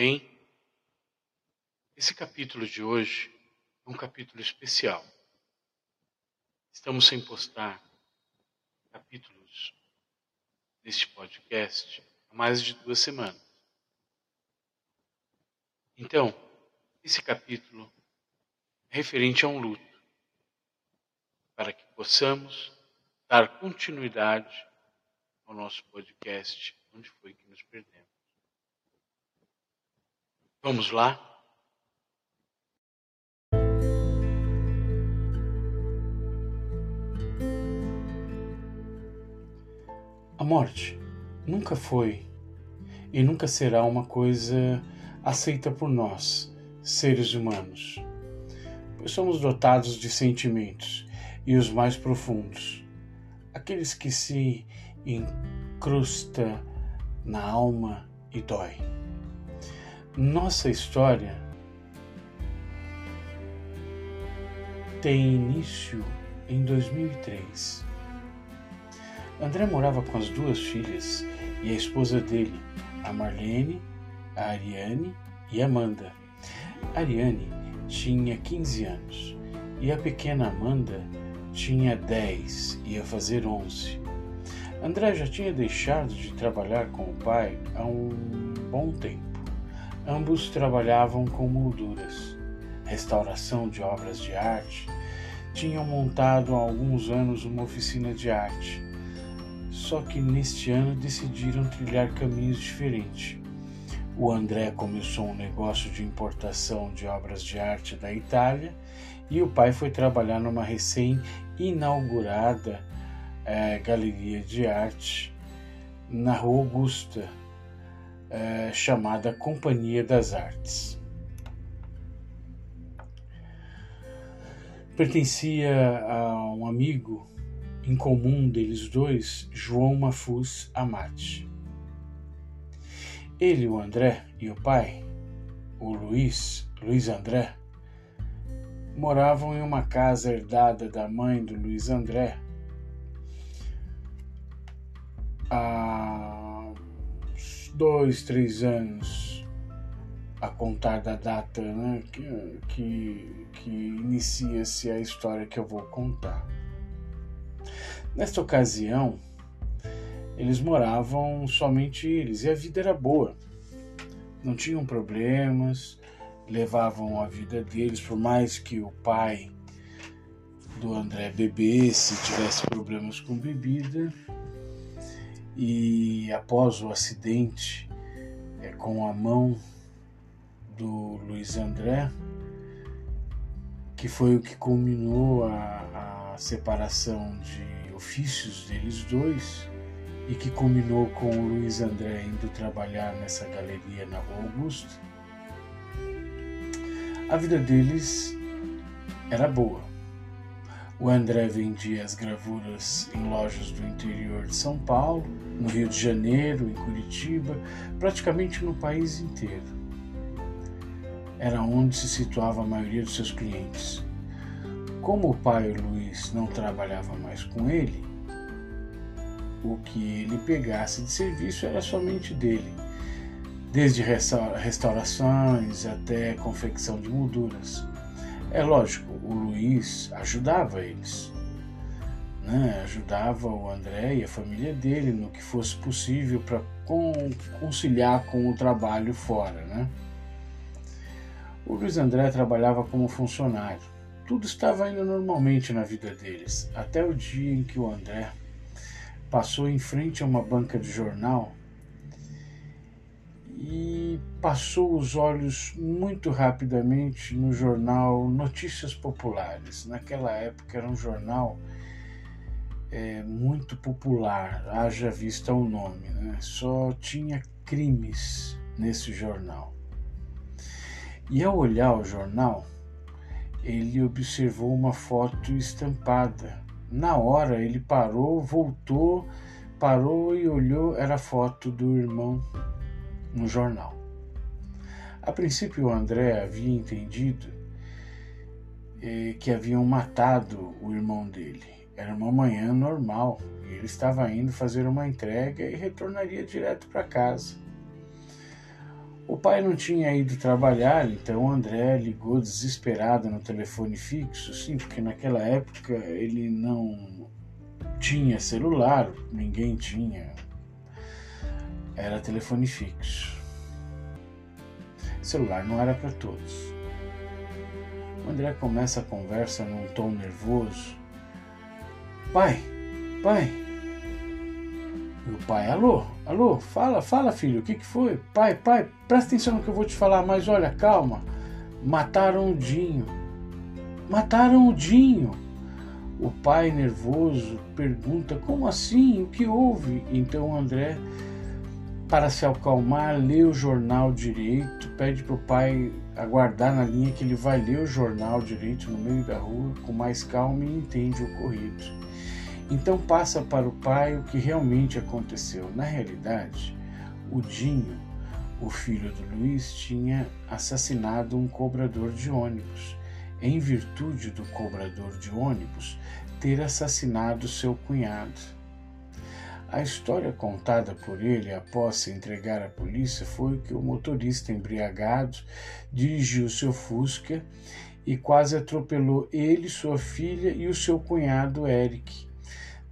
bem? Esse capítulo de hoje é um capítulo especial. Estamos sem postar capítulos deste podcast há mais de duas semanas. Então, esse capítulo é referente a um luto, para que possamos dar continuidade ao nosso podcast Onde Foi Que Nos Perdemos. Vamos lá? A morte nunca foi e nunca será uma coisa aceita por nós, seres humanos, pois somos dotados de sentimentos e os mais profundos, aqueles que se incrusta na alma e dói. Nossa história tem início em 2003. André morava com as duas filhas e a esposa dele, a Marlene, a Ariane e Amanda. A Ariane tinha 15 anos e a pequena Amanda tinha 10, ia fazer 11. André já tinha deixado de trabalhar com o pai há um bom tempo. Ambos trabalhavam com molduras, restauração de obras de arte. Tinham montado há alguns anos uma oficina de arte. Só que neste ano decidiram trilhar caminhos diferentes. O André começou um negócio de importação de obras de arte da Itália e o pai foi trabalhar numa recém-inaugurada é, galeria de arte na Rua Augusta, é, chamada Companhia das Artes. Pertencia a um amigo em comum deles dois, João Mafuz Amati. Ele, o André e o pai, o Luiz, Luiz André, moravam em uma casa herdada da mãe do Luiz André dois, três anos a contar da data né, que, que, que inicia-se a história que eu vou contar. Nesta ocasião, eles moravam somente eles e a vida era boa. Não tinham problemas, levavam a vida deles, por mais que o pai do André bebesse, tivesse problemas com bebida, e após o acidente é, com a mão do Luiz André, que foi o que culminou a, a separação de ofícios deles dois e que culminou com o Luiz André indo trabalhar nessa galeria na Rua Augusto, a vida deles era boa. O André vendia as gravuras em lojas do interior de São Paulo, no Rio de Janeiro, em Curitiba, praticamente no país inteiro. Era onde se situava a maioria dos seus clientes. Como o pai Luiz não trabalhava mais com ele, o que ele pegasse de serviço era somente dele, desde restaurações até confecção de molduras. É lógico, o Luiz ajudava eles, né? ajudava o André e a família dele no que fosse possível para conciliar com o trabalho fora. Né? O Luiz André trabalhava como funcionário. Tudo estava indo normalmente na vida deles, até o dia em que o André passou em frente a uma banca de jornal e passou os olhos muito rapidamente no jornal Notícias Populares. Naquela época era um jornal é, muito popular, haja vista o nome, né? só tinha crimes nesse jornal. E ao olhar o jornal, ele observou uma foto estampada. Na hora ele parou, voltou, parou e olhou, era a foto do irmão no jornal. A princípio, André havia entendido eh, que haviam matado o irmão dele. Era uma manhã normal e ele estava indo fazer uma entrega e retornaria direto para casa. O pai não tinha ido trabalhar, então André ligou desesperado no telefone fixo, sim, porque naquela época ele não tinha celular, ninguém tinha. Era telefone fixo. Celular não era para todos. O André começa a conversa num tom nervoso. Pai, pai, o pai, alô, alô, fala, fala filho, o que, que foi? Pai, pai, presta atenção no que eu vou te falar, mas olha, calma. Mataram o Dinho. Mataram o Dinho. O pai, nervoso, pergunta: Como assim? O que houve? Então André, para se acalmar, lê o jornal direito, pede para o pai aguardar na linha que ele vai ler o jornal direito no meio da rua, com mais calma e entende o ocorrido. Então passa para o pai o que realmente aconteceu. Na realidade, o Dinho, o filho do Luiz, tinha assassinado um cobrador de ônibus, em virtude do cobrador de ônibus ter assassinado seu cunhado. A história contada por ele após se entregar à polícia foi que o motorista embriagado dirigiu seu Fusca e quase atropelou ele, sua filha e o seu cunhado Eric,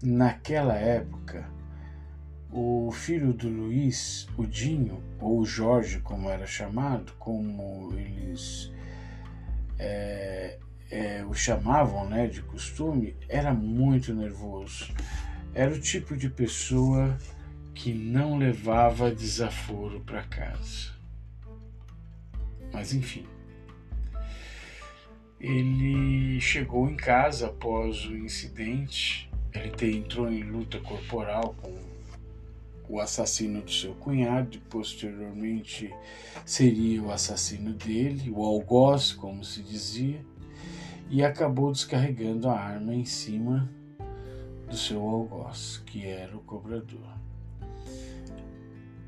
Naquela época, o filho do Luiz, o Dinho, ou Jorge, como era chamado, como eles é, é, o chamavam né, de costume, era muito nervoso. Era o tipo de pessoa que não levava desaforo para casa. Mas enfim. Ele chegou em casa após o incidente ele entrou em luta corporal com o assassino do seu cunhado, e posteriormente seria o assassino dele, o algoz, como se dizia, e acabou descarregando a arma em cima do seu algoz, que era o cobrador.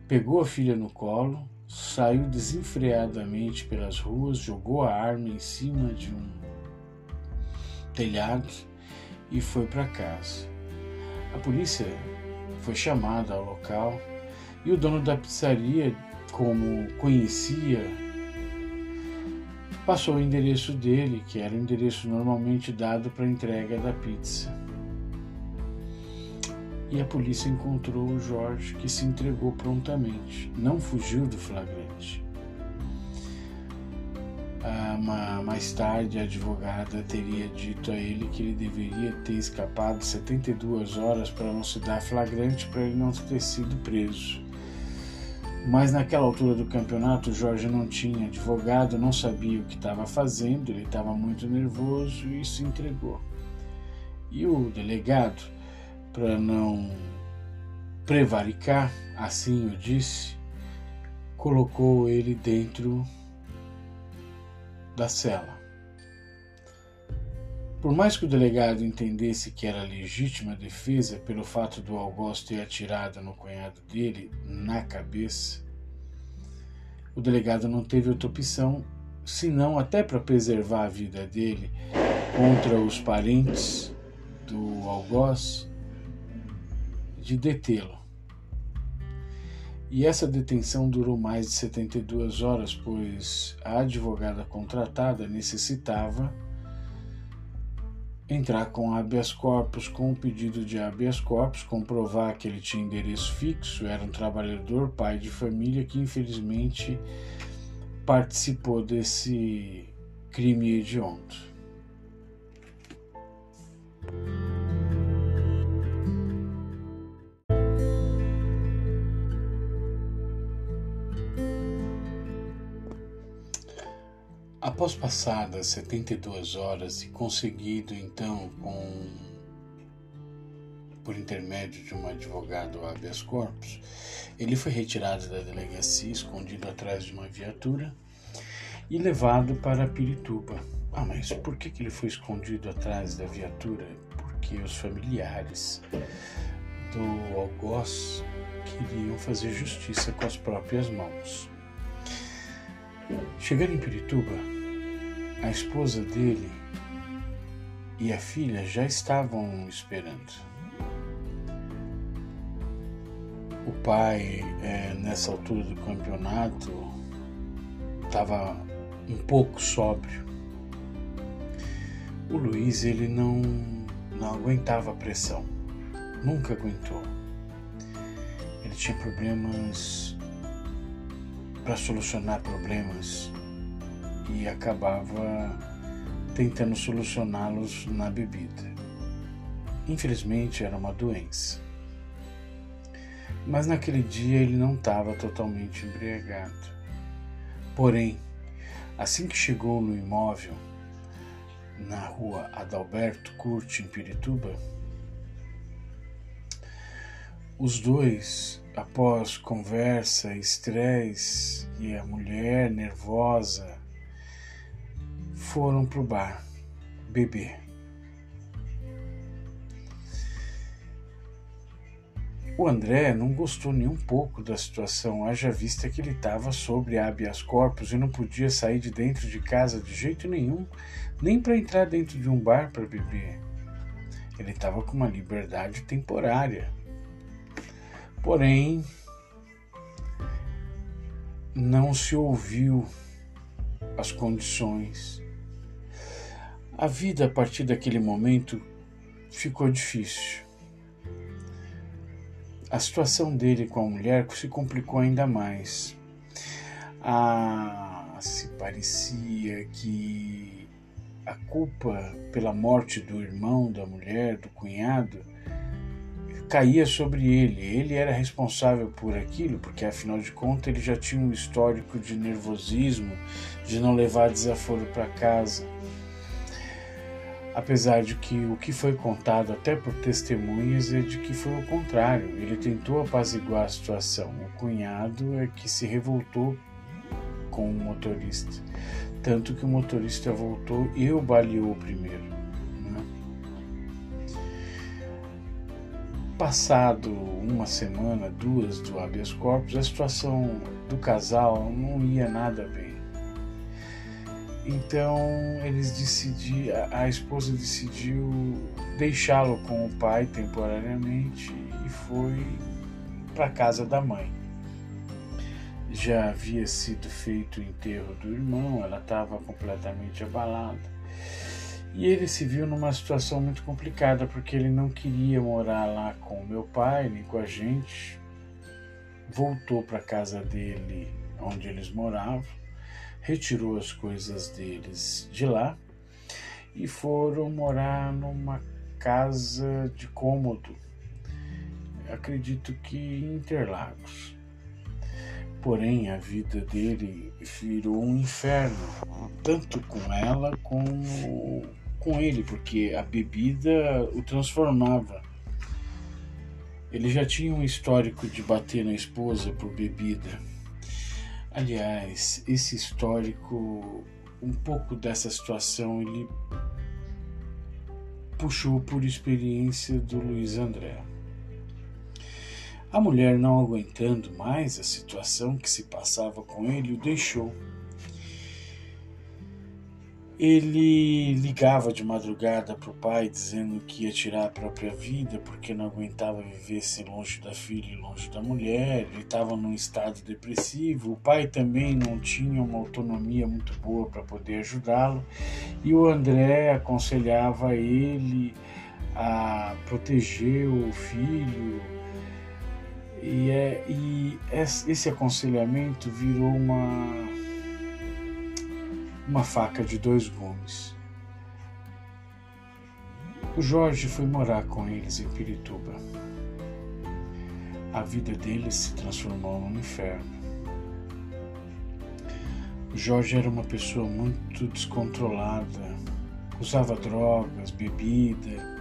Pegou a filha no colo, saiu desenfreadamente pelas ruas, jogou a arma em cima de um telhado e foi para casa. A polícia foi chamada ao local e o dono da pizzaria, como conhecia, passou o endereço dele, que era o endereço normalmente dado para entrega da pizza. E a polícia encontrou o Jorge, que se entregou prontamente, não fugiu do flagrante. Ah, mais tarde, a advogada teria dito a ele que ele deveria ter escapado 72 horas para não se dar flagrante para ele não ter sido preso. Mas naquela altura do campeonato, Jorge não tinha advogado, não sabia o que estava fazendo, ele estava muito nervoso e se entregou. E o delegado, para não prevaricar, assim o disse, colocou ele dentro da cela. Por mais que o delegado entendesse que era legítima defesa pelo fato do Augusto ter atirado no cunhado dele na cabeça, o delegado não teve outra opção senão até para preservar a vida dele contra os parentes do algoz de detê-lo. E essa detenção durou mais de 72 horas, pois a advogada contratada necessitava entrar com habeas corpus, com o pedido de habeas corpus, comprovar que ele tinha endereço fixo, era um trabalhador, pai de família que infelizmente participou desse crime hediondo. Após passadas 72 horas e conseguido então com por intermédio de um advogado habeas corpus, ele foi retirado da delegacia, escondido atrás de uma viatura e levado para Pirituba. Ah, mas por que, que ele foi escondido atrás da viatura? Porque os familiares do algoz queriam fazer justiça com as próprias mãos. Chegando em Pirituba, a esposa dele e a filha já estavam esperando. O pai, é, nessa altura do campeonato, estava um pouco sóbrio. O Luiz ele não não aguentava a pressão, nunca aguentou. Ele tinha problemas para solucionar problemas e acabava tentando solucioná-los na bebida. Infelizmente era uma doença. Mas naquele dia ele não estava totalmente embriagado. Porém, assim que chegou no imóvel, na rua Adalberto Curti, em Pirituba, os dois, após conversa, estresse e a mulher nervosa, foram pro bar beber. O André não gostou nem um pouco da situação, haja vista que ele estava sobre habeas corpus e não podia sair de dentro de casa de jeito nenhum, nem para entrar dentro de um bar para beber. Ele estava com uma liberdade temporária Porém, não se ouviu as condições. A vida a partir daquele momento ficou difícil. A situação dele com a mulher se complicou ainda mais. Ah, se parecia que a culpa pela morte do irmão da mulher, do cunhado, caía sobre ele. Ele era responsável por aquilo, porque afinal de contas ele já tinha um histórico de nervosismo, de não levar desaforo para casa. Apesar de que o que foi contado até por testemunhas é de que foi o contrário. Ele tentou apaziguar a situação. O cunhado é que se revoltou com o motorista. Tanto que o motorista voltou e o baleou primeiro. Passado uma semana, duas do habeas corpus, a situação do casal não ia nada bem. Então eles decidiram, a esposa decidiu deixá-lo com o pai temporariamente e foi para casa da mãe. Já havia sido feito o enterro do irmão, ela estava completamente abalada. E ele se viu numa situação muito complicada porque ele não queria morar lá com o meu pai nem com a gente. Voltou para a casa dele, onde eles moravam, retirou as coisas deles de lá e foram morar numa casa de cômodo. Acredito que em Interlagos. Porém, a vida dele virou um inferno, tanto com ela como com ele, porque a bebida o transformava. Ele já tinha um histórico de bater na esposa por bebida. Aliás, esse histórico, um pouco dessa situação, ele puxou por experiência do Luiz André. A mulher, não aguentando mais a situação que se passava com ele, o deixou ele ligava de madrugada para o pai dizendo que ia tirar a própria vida porque não aguentava viver sem longe da filha e longe da mulher. Ele estava num estado depressivo. O pai também não tinha uma autonomia muito boa para poder ajudá-lo. E o André aconselhava ele a proteger o filho. E, é, e esse aconselhamento virou uma uma faca de dois gumes. O Jorge foi morar com eles em Pirituba. A vida deles se transformou num inferno. O Jorge era uma pessoa muito descontrolada, usava drogas, bebida,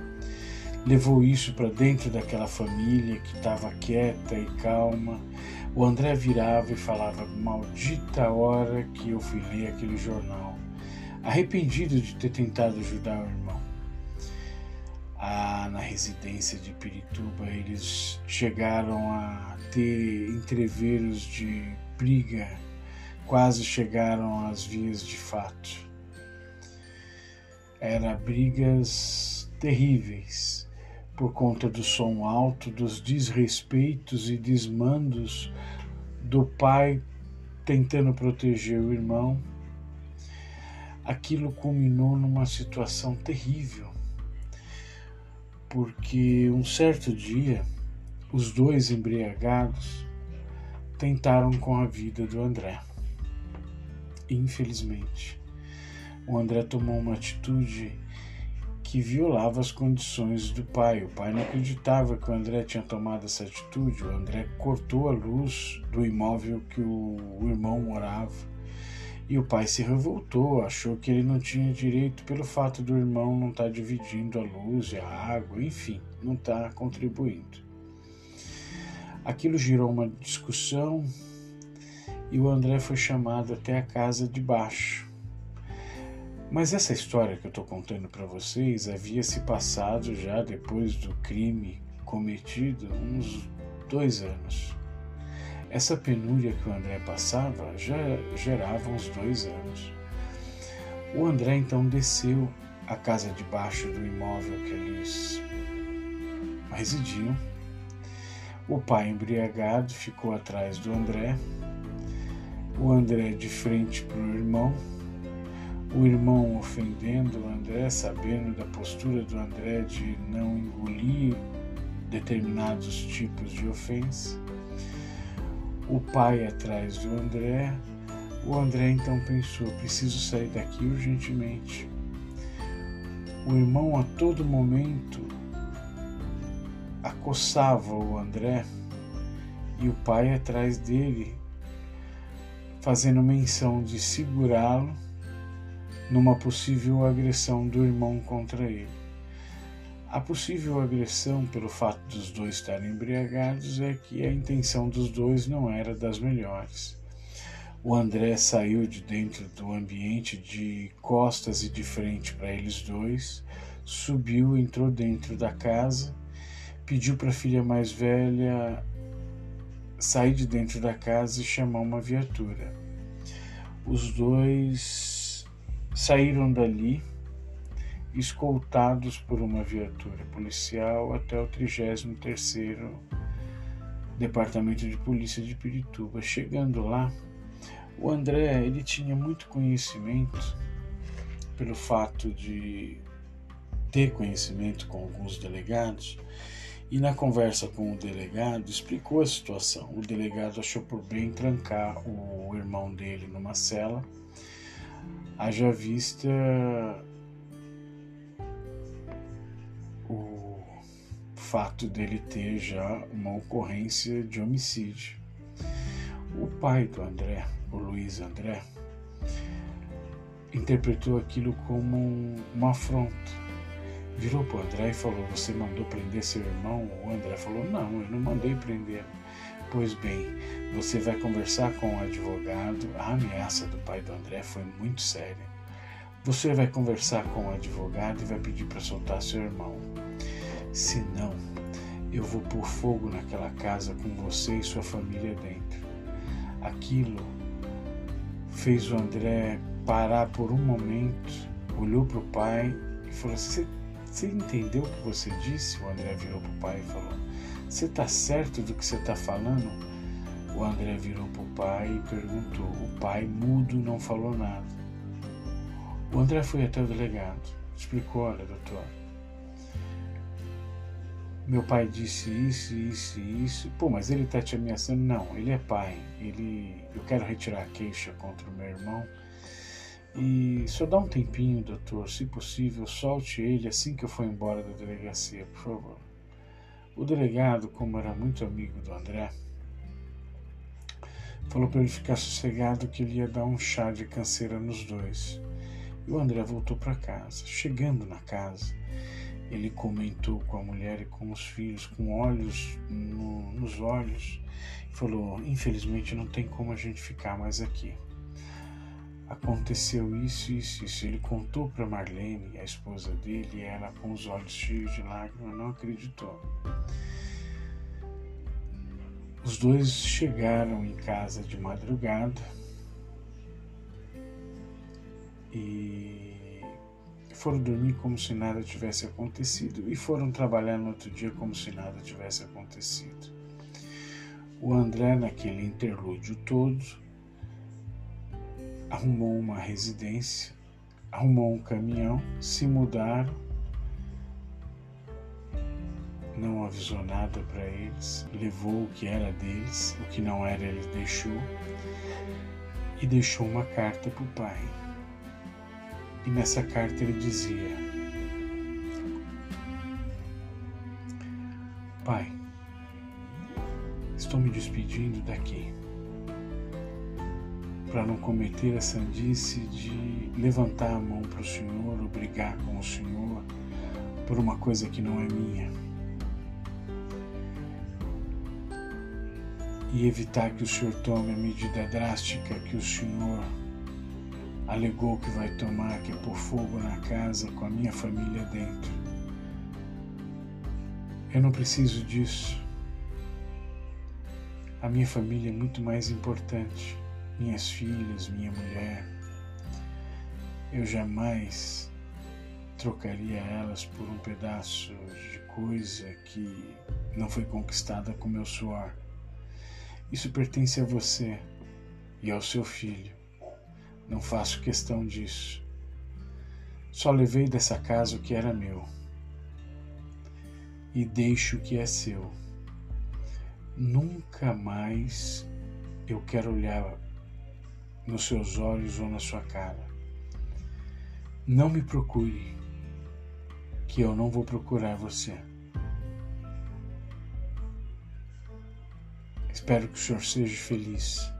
levou isso para dentro daquela família que estava quieta e calma o André virava e falava: Maldita hora que eu fui ler aquele jornal, arrependido de ter tentado ajudar o irmão. Ah, na residência de Pirituba, eles chegaram a ter entreveros de briga, quase chegaram às vias de fato. Eram brigas terríveis por conta do som alto, dos desrespeitos e desmandos do pai tentando proteger o irmão. Aquilo culminou numa situação terrível, porque um certo dia os dois embriagados tentaram com a vida do André. Infelizmente, o André tomou uma atitude que violava as condições do pai. O pai não acreditava que o André tinha tomado essa atitude. O André cortou a luz do imóvel que o irmão morava. E o pai se revoltou, achou que ele não tinha direito pelo fato do irmão não estar tá dividindo a luz e a água, enfim, não estar tá contribuindo. Aquilo girou uma discussão e o André foi chamado até a casa de baixo. Mas essa história que eu estou contando para vocês havia se passado já depois do crime cometido uns dois anos. Essa penúria que o André passava já gerava uns dois anos. O André então desceu à casa de baixo do imóvel que eles residiam. O pai embriagado ficou atrás do André, o André de frente para o irmão o irmão ofendendo André, sabendo da postura do André de não engolir determinados tipos de ofensa. O pai atrás do André. O André então pensou: preciso sair daqui urgentemente. O irmão a todo momento acossava o André e o pai atrás dele, fazendo menção de segurá-lo numa possível agressão do irmão contra ele. A possível agressão, pelo fato dos dois estarem embriagados, é que a intenção dos dois não era das melhores. O André saiu de dentro do ambiente de costas e de frente para eles dois, subiu, entrou dentro da casa, pediu para a filha mais velha sair de dentro da casa e chamar uma viatura. Os dois saíram dali escoltados por uma viatura policial até o 33º Departamento de Polícia de Pirituba. Chegando lá, o André ele tinha muito conhecimento pelo fato de ter conhecimento com alguns delegados e na conversa com o delegado explicou a situação. O delegado achou por bem trancar o irmão dele numa cela haja vista o fato dele ter já uma ocorrência de homicídio. O pai do André, o Luiz André, interpretou aquilo como um, uma afronta. Virou para o André e falou: Você mandou prender seu irmão? O André falou: Não, eu não mandei prender. Pois bem, você vai conversar com o advogado. A ameaça do pai do André foi muito séria. Você vai conversar com o advogado e vai pedir para soltar seu irmão. Se não, eu vou pôr fogo naquela casa com você e sua família dentro. Aquilo fez o André parar por um momento, olhou para o pai e falou: Você entendeu o que você disse? O André virou para o pai e falou: você está certo do que você está falando? O André virou para o pai e perguntou. O pai, mudo, não falou nada. O André foi até o delegado. Explicou: Olha, doutor, meu pai disse isso, isso e isso. Pô, mas ele está te ameaçando? Não, ele é pai. Ele, eu quero retirar a queixa contra o meu irmão. E só dá um tempinho, doutor, se possível, solte ele assim que eu for embora da delegacia, por favor. O delegado, como era muito amigo do André, falou para ele ficar sossegado que ele ia dar um chá de canseira nos dois. E o André voltou para casa. Chegando na casa, ele comentou com a mulher e com os filhos, com olhos no, nos olhos, e falou: Infelizmente não tem como a gente ficar mais aqui aconteceu isso, isso, isso. Ele contou para Marlene, a esposa dele, e ela, com os olhos cheios de lágrimas, não acreditou. Os dois chegaram em casa de madrugada e foram dormir como se nada tivesse acontecido e foram trabalhar no outro dia como se nada tivesse acontecido. O André, naquele interlúdio todo, arrumou uma residência, arrumou um caminhão, se mudaram, não avisou nada para eles, levou o que era deles, o que não era ele deixou e deixou uma carta para o pai. E nessa carta ele dizia: Pai, estou me despedindo daqui para não cometer a sandice de levantar a mão para o Senhor ou brigar com o Senhor por uma coisa que não é minha. E evitar que o Senhor tome a medida drástica que o Senhor alegou que vai tomar, que é pôr fogo na casa com a minha família dentro. Eu não preciso disso. A minha família é muito mais importante minhas filhas, minha mulher. Eu jamais trocaria elas por um pedaço de coisa que não foi conquistada com meu suor. Isso pertence a você e ao seu filho. Não faço questão disso. Só levei dessa casa o que era meu e deixo o que é seu. Nunca mais eu quero olhar nos seus olhos ou na sua cara. Não me procure, que eu não vou procurar você. Espero que o Senhor seja feliz.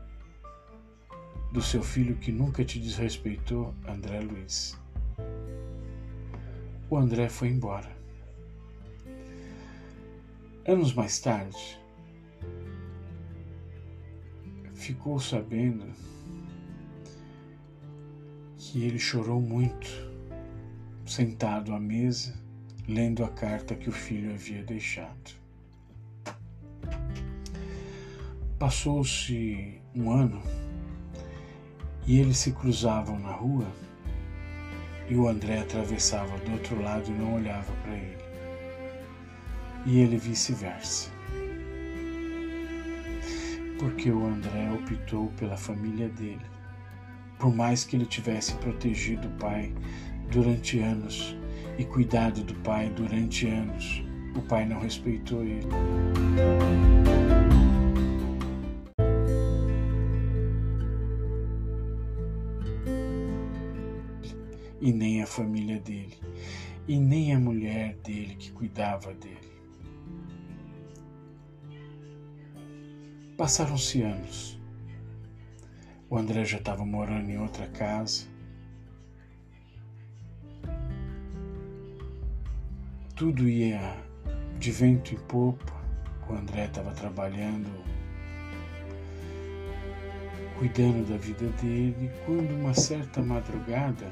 Do seu filho que nunca te desrespeitou, André Luiz. O André foi embora. Anos mais tarde, ficou sabendo que ele chorou muito, sentado à mesa, lendo a carta que o filho havia deixado. Passou-se um ano e eles se cruzavam na rua e o André atravessava do outro lado e não olhava para ele. E ele vice-versa. Porque o André optou pela família dele por mais que ele tivesse protegido o pai durante anos e cuidado do pai durante anos, o pai não respeitou ele. E nem a família dele, e nem a mulher dele que cuidava dele. Passaram-se anos. O André já estava morando em outra casa. Tudo ia de vento em popa. O André estava trabalhando, cuidando da vida dele, quando uma certa madrugada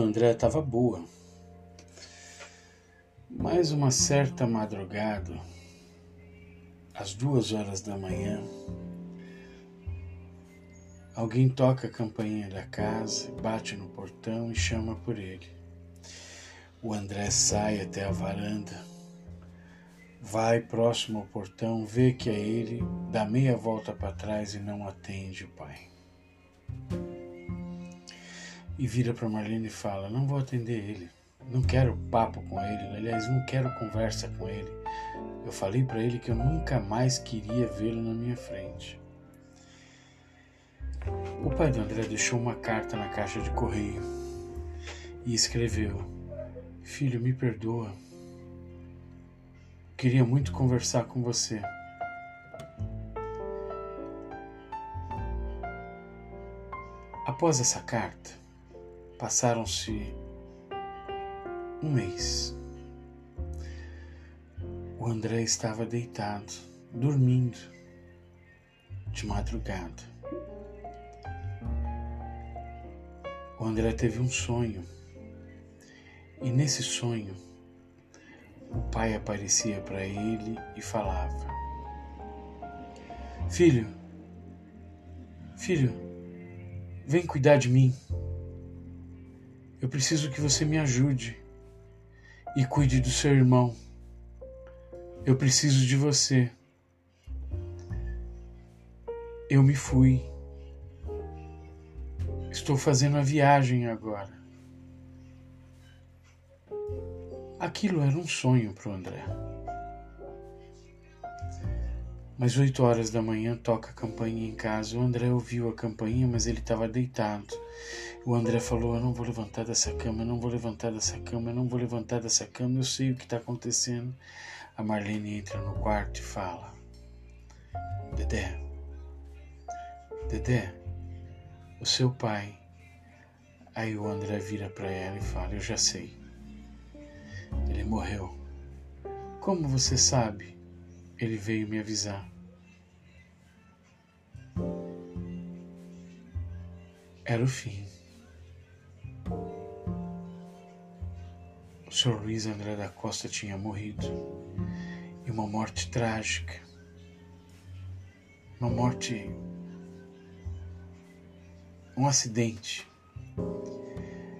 do André estava boa. Mas uma certa madrugada, às duas horas da manhã, alguém toca a campainha da casa, bate no portão e chama por ele. O André sai até a varanda, vai próximo ao portão, vê que é ele, dá meia volta para trás e não atende o pai e vira para Marlene e fala: Não vou atender ele, não quero papo com ele, aliás, não quero conversa com ele. Eu falei para ele que eu nunca mais queria vê-lo na minha frente. O pai do André deixou uma carta na caixa de correio e escreveu: Filho, me perdoa. Queria muito conversar com você. Após essa carta, Passaram-se um mês. O André estava deitado, dormindo, de madrugada. O André teve um sonho, e nesse sonho, o pai aparecia para ele e falava: Filho, filho, vem cuidar de mim. Eu preciso que você me ajude. e cuide do seu irmão. Eu preciso de você. Eu me fui. Estou fazendo a viagem agora. Aquilo era um sonho para o André. Mas oito horas da manhã toca a campainha em casa. O André ouviu a campainha, mas ele estava deitado. O André falou: Eu não vou levantar dessa cama, eu não vou levantar dessa cama, eu não vou levantar dessa cama, eu sei o que está acontecendo. A Marlene entra no quarto e fala: Dedé, Dedé, o seu pai. Aí o André vira para ela e fala: Eu já sei. Ele morreu. Como você sabe? Ele veio me avisar. Era o fim. O Sr. Luiz André da Costa tinha morrido. E uma morte trágica. Uma morte. Um acidente.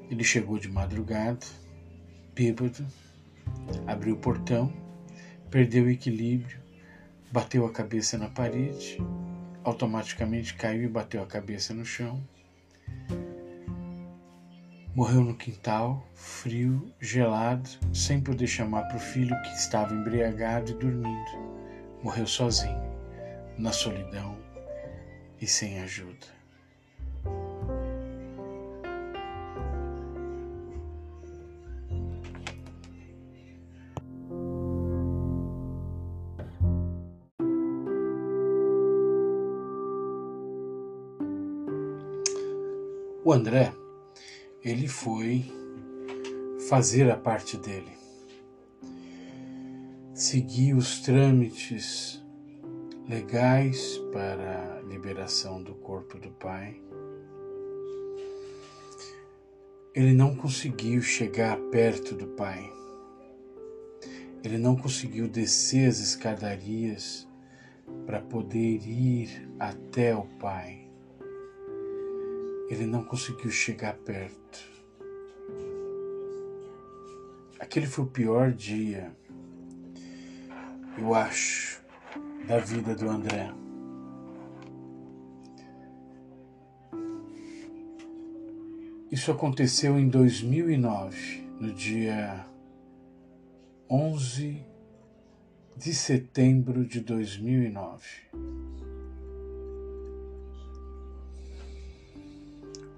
Ele chegou de madrugada, bêbado, abriu o portão, perdeu o equilíbrio, bateu a cabeça na parede, automaticamente caiu e bateu a cabeça no chão. Morreu no quintal, frio, gelado, sem poder chamar para o filho que estava embriagado e dormindo. Morreu sozinho, na solidão e sem ajuda. O André, ele foi fazer a parte dele. Seguir os trâmites legais para a liberação do corpo do pai. Ele não conseguiu chegar perto do pai. Ele não conseguiu descer as escadarias para poder ir até o pai ele não conseguiu chegar perto. Aquele foi o pior dia, eu acho, da vida do André. Isso aconteceu em 2009, no dia 11 de setembro de 2009.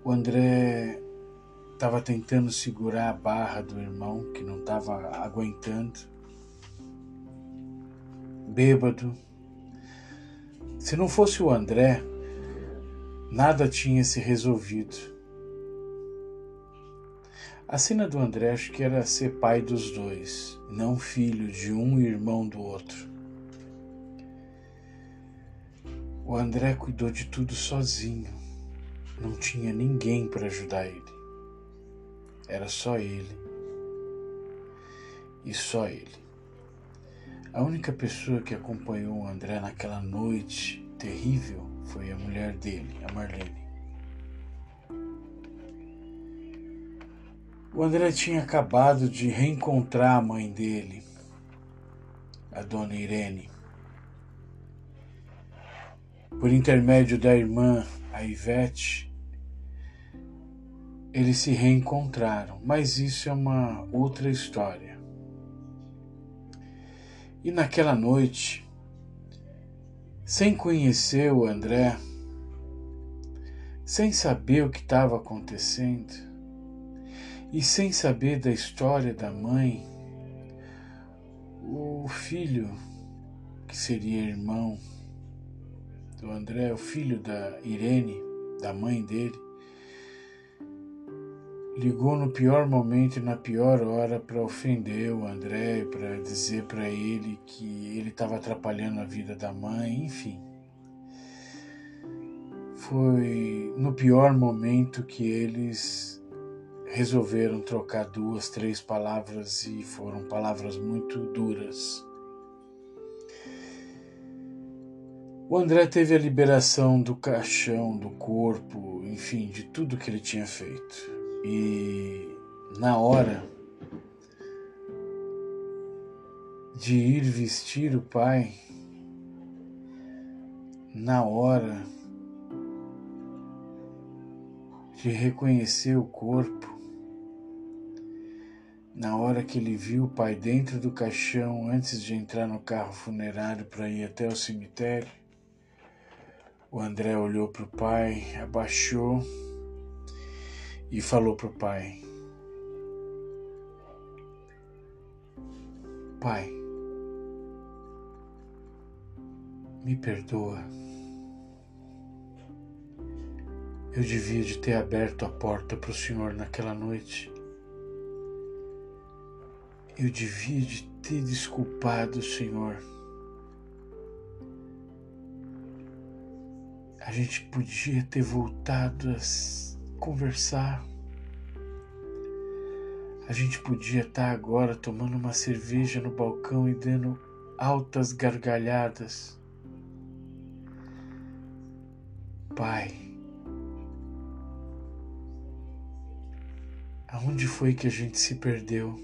O André estava tentando segurar a barra do irmão que não estava aguentando. Bêbado. Se não fosse o André, nada tinha se resolvido. A cena do André acho que era ser pai dos dois, não filho de um e irmão do outro. O André cuidou de tudo sozinho. Não tinha ninguém para ajudar ele. Era só ele. E só ele. A única pessoa que acompanhou André naquela noite terrível foi a mulher dele, a Marlene. O André tinha acabado de reencontrar a mãe dele, a dona Irene. Por intermédio da irmã, a Ivete, eles se reencontraram, mas isso é uma outra história. E naquela noite, sem conhecer o André, sem saber o que estava acontecendo e sem saber da história da mãe, o filho, que seria irmão do André, o filho da Irene, da mãe dele, ligou no pior momento e na pior hora para ofender o André, para dizer para ele que ele estava atrapalhando a vida da mãe, enfim. Foi no pior momento que eles resolveram trocar duas, três palavras e foram palavras muito duras. O André teve a liberação do caixão, do corpo, enfim, de tudo que ele tinha feito. E na hora de ir vestir o pai na hora de reconhecer o corpo, na hora que ele viu o pai dentro do caixão antes de entrar no carro funerário para ir até o cemitério, o André olhou para o pai, abaixou e falou para o pai: Pai, me perdoa. Eu devia de ter aberto a porta para o Senhor naquela noite. Eu devia de ter desculpado o Senhor. A gente podia ter voltado a conversar. A gente podia estar agora tomando uma cerveja no balcão e dando altas gargalhadas. Pai, aonde foi que a gente se perdeu?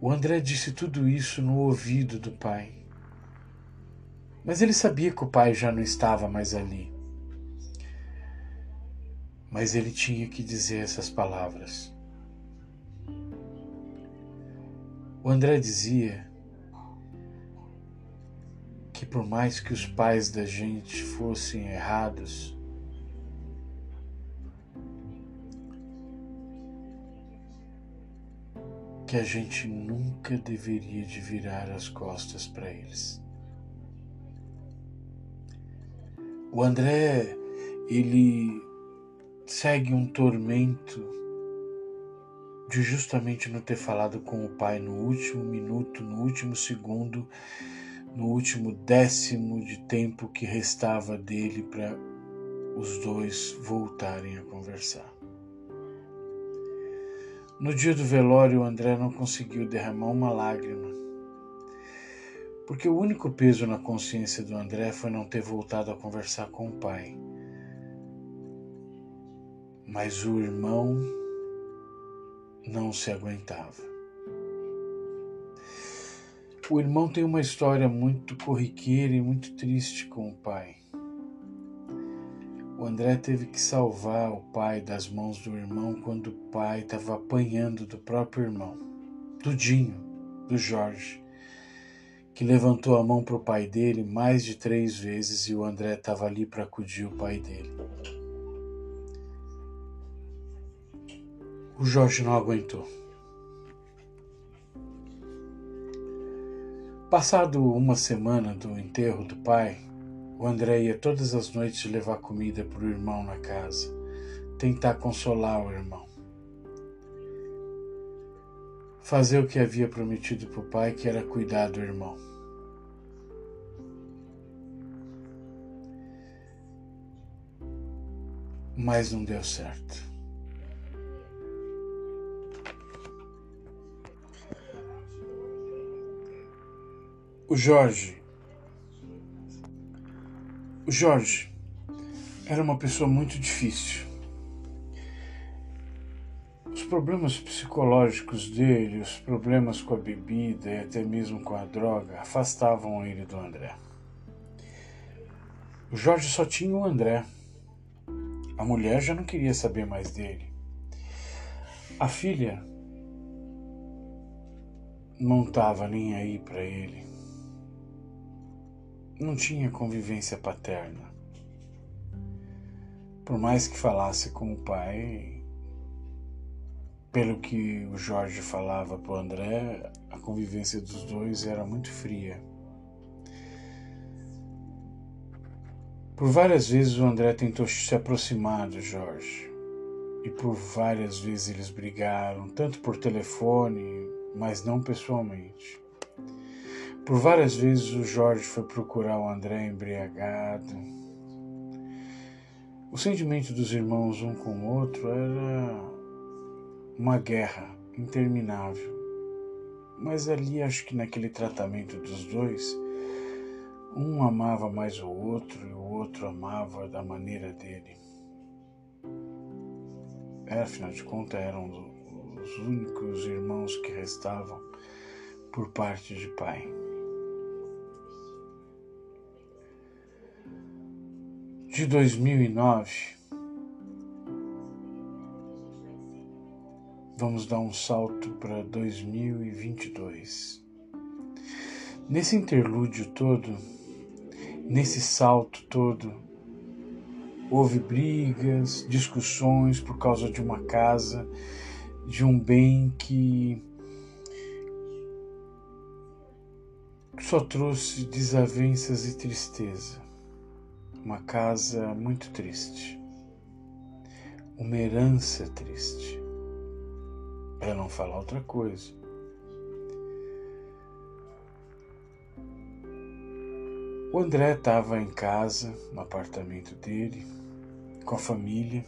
O André disse tudo isso no ouvido do pai. Mas ele sabia que o pai já não estava mais ali. Mas ele tinha que dizer essas palavras. O André dizia que por mais que os pais da gente fossem errados, que a gente nunca deveria de virar as costas para eles. O André, ele segue um tormento de justamente não ter falado com o pai no último minuto, no último segundo no último décimo de tempo que restava dele para os dois voltarem a conversar. No dia do velório, André não conseguiu derramar uma lágrima, porque o único peso na consciência do André foi não ter voltado a conversar com o pai. Mas o irmão não se aguentava. O irmão tem uma história muito corriqueira e muito triste com o pai. O André teve que salvar o pai das mãos do irmão quando o pai estava apanhando do próprio irmão, do Dinho, do Jorge, que levantou a mão para o pai dele mais de três vezes e o André estava ali para acudir o pai dele. O Jorge não aguentou. Passado uma semana do enterro do pai, o André ia todas as noites levar comida para o irmão na casa, tentar consolar o irmão. Fazer o que havia prometido para o pai, que era cuidar do irmão. Mas não deu certo. O Jorge. O Jorge era uma pessoa muito difícil. Os problemas psicológicos dele, os problemas com a bebida e até mesmo com a droga afastavam ele do André. O Jorge só tinha o André. A mulher já não queria saber mais dele. A filha não estava nem aí para ele não tinha convivência paterna. Por mais que falasse com o pai, pelo que o Jorge falava para o André, a convivência dos dois era muito fria. Por várias vezes o André tentou se aproximar do Jorge. E por várias vezes eles brigaram, tanto por telefone, mas não pessoalmente. Por várias vezes o Jorge foi procurar o André embriagado. O sentimento dos irmãos um com o outro era uma guerra interminável. Mas ali acho que naquele tratamento dos dois, um amava mais o outro e o outro amava da maneira dele. É, afinal de contas, eram os únicos irmãos que restavam por parte de pai. De 2009, vamos dar um salto para 2022. Nesse interlúdio todo, nesse salto todo, houve brigas, discussões por causa de uma casa, de um bem que só trouxe desavenças e tristeza. Uma casa muito triste. Uma herança triste. Para não falar outra coisa. O André estava em casa, no apartamento dele, com a família,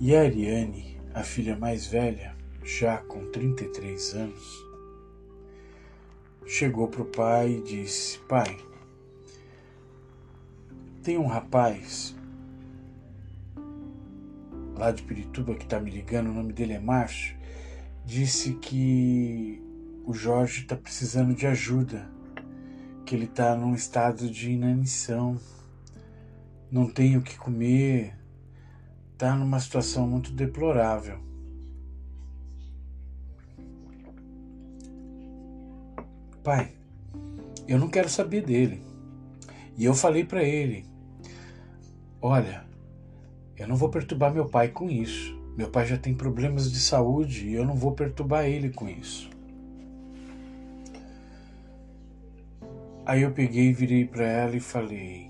e a Ariane, a filha mais velha, já com 33 anos, chegou para o pai e disse: Pai, tem um rapaz lá de Pirituba que está me ligando, o nome dele é Márcio, disse que o Jorge está precisando de ajuda, que ele está num estado de inanição, não tem o que comer, está numa situação muito deplorável. Pai, eu não quero saber dele. E eu falei para ele: Olha, eu não vou perturbar meu pai com isso. Meu pai já tem problemas de saúde e eu não vou perturbar ele com isso. Aí eu peguei e virei para ela e falei: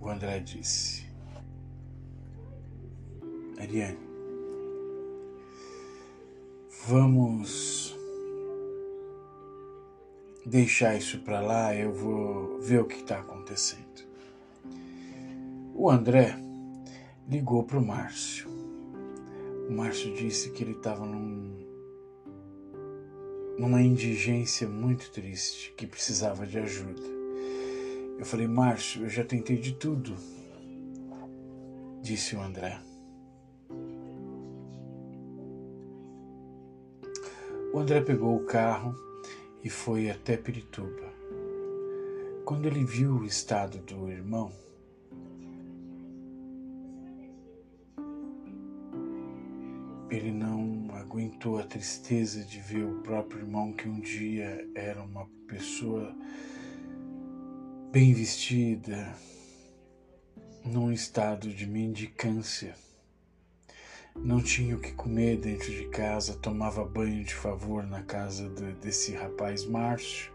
O André disse, Ariane, vamos deixar isso para lá, eu vou ver o que está acontecendo. O André ligou para o Márcio. O Márcio disse que ele estava num, numa indigência muito triste, que precisava de ajuda. Eu falei, Márcio, eu já tentei de tudo, disse o André. O André pegou o carro e foi até Pirituba. Quando ele viu o estado do irmão, Ele não aguentou a tristeza de ver o próprio irmão, que um dia era uma pessoa bem vestida, num estado de mendicância. Não tinha o que comer dentro de casa, tomava banho de favor na casa de, desse rapaz Márcio.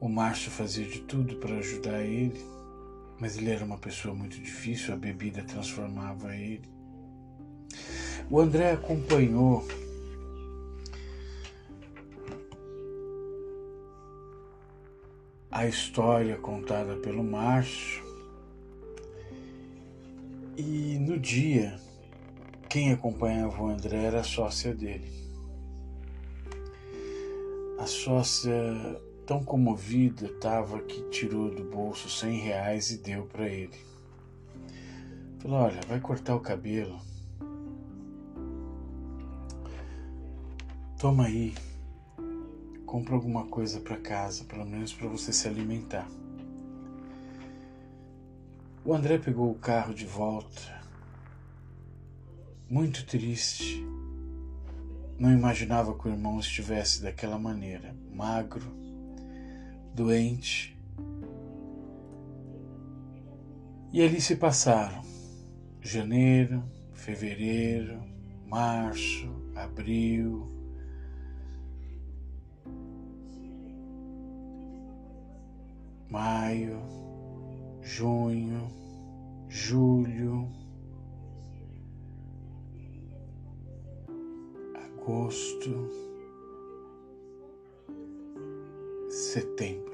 O Márcio fazia de tudo para ajudar ele, mas ele era uma pessoa muito difícil, a bebida transformava ele. O André acompanhou a história contada pelo Márcio e no dia quem acompanhava o André era a sócia dele. A sócia, tão comovida, estava que tirou do bolso cem reais e deu para ele. Falou: Olha, vai cortar o cabelo Toma aí, compra alguma coisa para casa, pelo menos para você se alimentar. O André pegou o carro de volta, muito triste. Não imaginava que o irmão estivesse daquela maneira, magro, doente. E ali se passaram janeiro, fevereiro, março, abril, maio, junho, julho, agosto, setembro.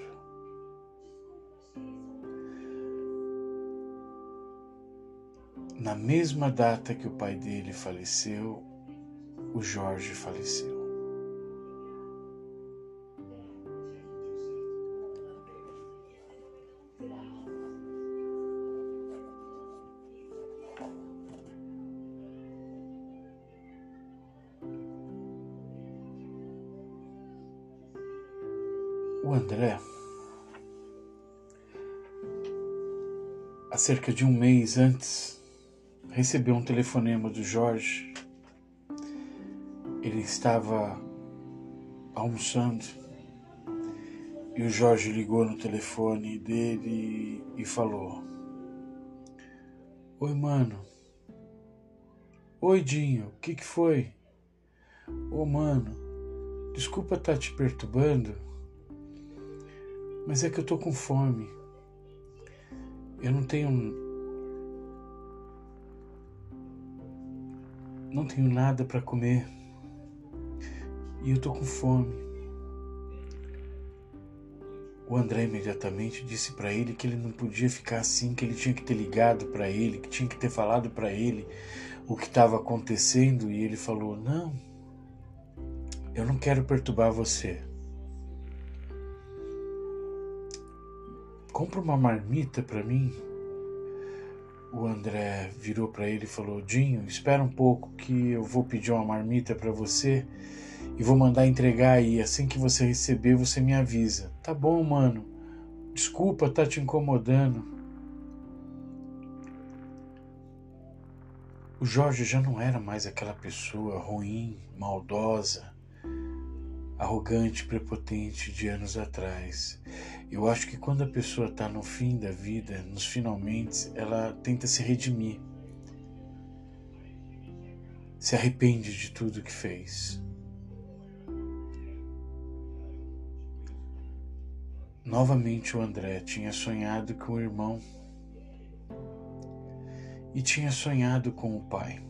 Na mesma data que o pai dele faleceu, o Jorge faleceu. O André, há cerca de um mês antes, recebeu um telefonema do Jorge. Ele estava almoçando e o Jorge ligou no telefone dele e falou: Oi, mano. Oi, Dinho, o que, que foi? Ô, oh, mano, desculpa estar tá te perturbando, mas é que eu tô com fome. Eu não tenho. Não tenho nada para comer. E eu tô com fome. O André imediatamente disse para ele que ele não podia ficar assim, que ele tinha que ter ligado para ele, que tinha que ter falado para ele o que estava acontecendo. E ele falou: Não, eu não quero perturbar você. Compra uma marmita para mim. O André virou para ele e falou: Dinho, espera um pouco que eu vou pedir uma marmita para você e vou mandar entregar aí. Assim que você receber, você me avisa. Tá bom, mano. Desculpa tá te incomodando. O Jorge já não era mais aquela pessoa ruim, maldosa, arrogante, prepotente de anos atrás. Eu acho que quando a pessoa está no fim da vida, nos finalmente, ela tenta se redimir. Se arrepende de tudo que fez. Novamente o André tinha sonhado com o irmão e tinha sonhado com o pai.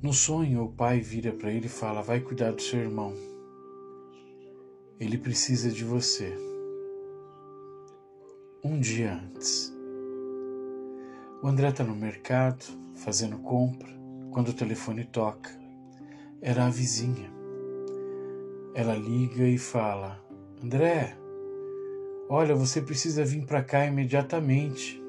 No sonho, o pai vira para ele e fala: Vai cuidar do seu irmão. Ele precisa de você. Um dia antes. O André está no mercado, fazendo compra, quando o telefone toca. Era a vizinha. Ela liga e fala: André, olha, você precisa vir para cá imediatamente.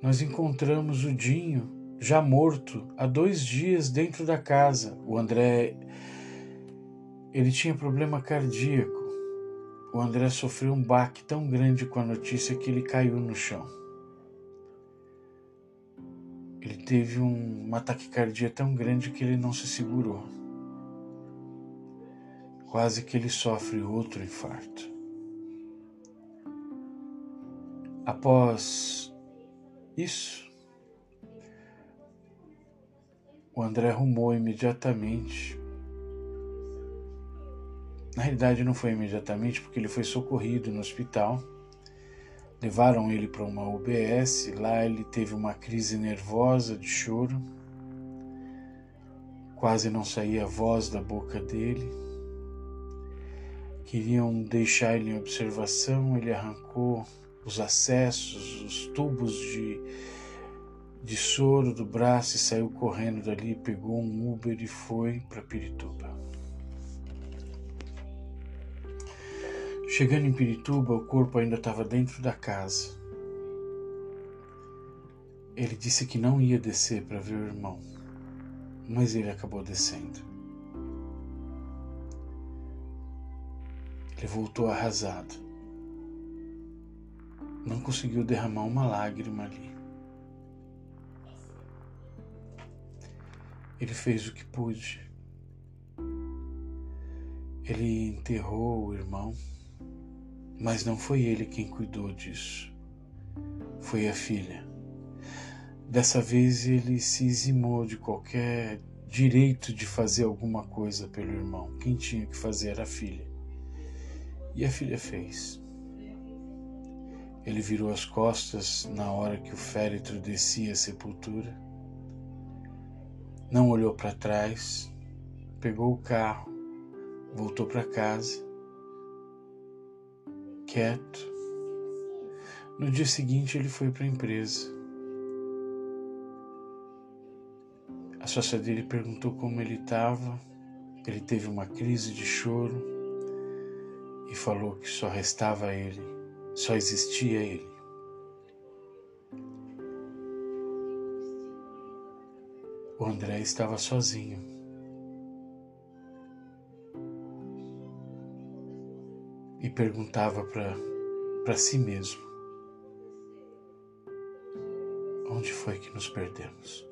Nós encontramos o Dinho já morto há dois dias dentro da casa. O André ele tinha problema cardíaco. O André sofreu um baque tão grande com a notícia que ele caiu no chão. Ele teve um, uma taquicardia tão grande que ele não se segurou. Quase que ele sofre outro infarto. Após isso, O André arrumou imediatamente. Na realidade, não foi imediatamente, porque ele foi socorrido no hospital. Levaram ele para uma UBS. Lá ele teve uma crise nervosa de choro. Quase não saía a voz da boca dele. Queriam deixar ele em observação. Ele arrancou os acessos, os tubos de de soro do braço e saiu correndo dali, pegou um Uber e foi para Pirituba. Chegando em Pirituba, o corpo ainda estava dentro da casa. Ele disse que não ia descer para ver o irmão, mas ele acabou descendo. Ele voltou arrasado. Não conseguiu derramar uma lágrima ali. Ele fez o que pôde. Ele enterrou o irmão, mas não foi ele quem cuidou disso. Foi a filha. Dessa vez ele se eximou de qualquer direito de fazer alguma coisa pelo irmão. Quem tinha que fazer era a filha. E a filha fez. Ele virou as costas na hora que o féretro descia a sepultura não olhou para trás, pegou o carro, voltou para casa, quieto. No dia seguinte, ele foi para a empresa. A sócia dele perguntou como ele estava. Ele teve uma crise de choro e falou que só restava ele, só existia ele. O André estava sozinho. E perguntava para si mesmo: Onde foi que nos perdemos?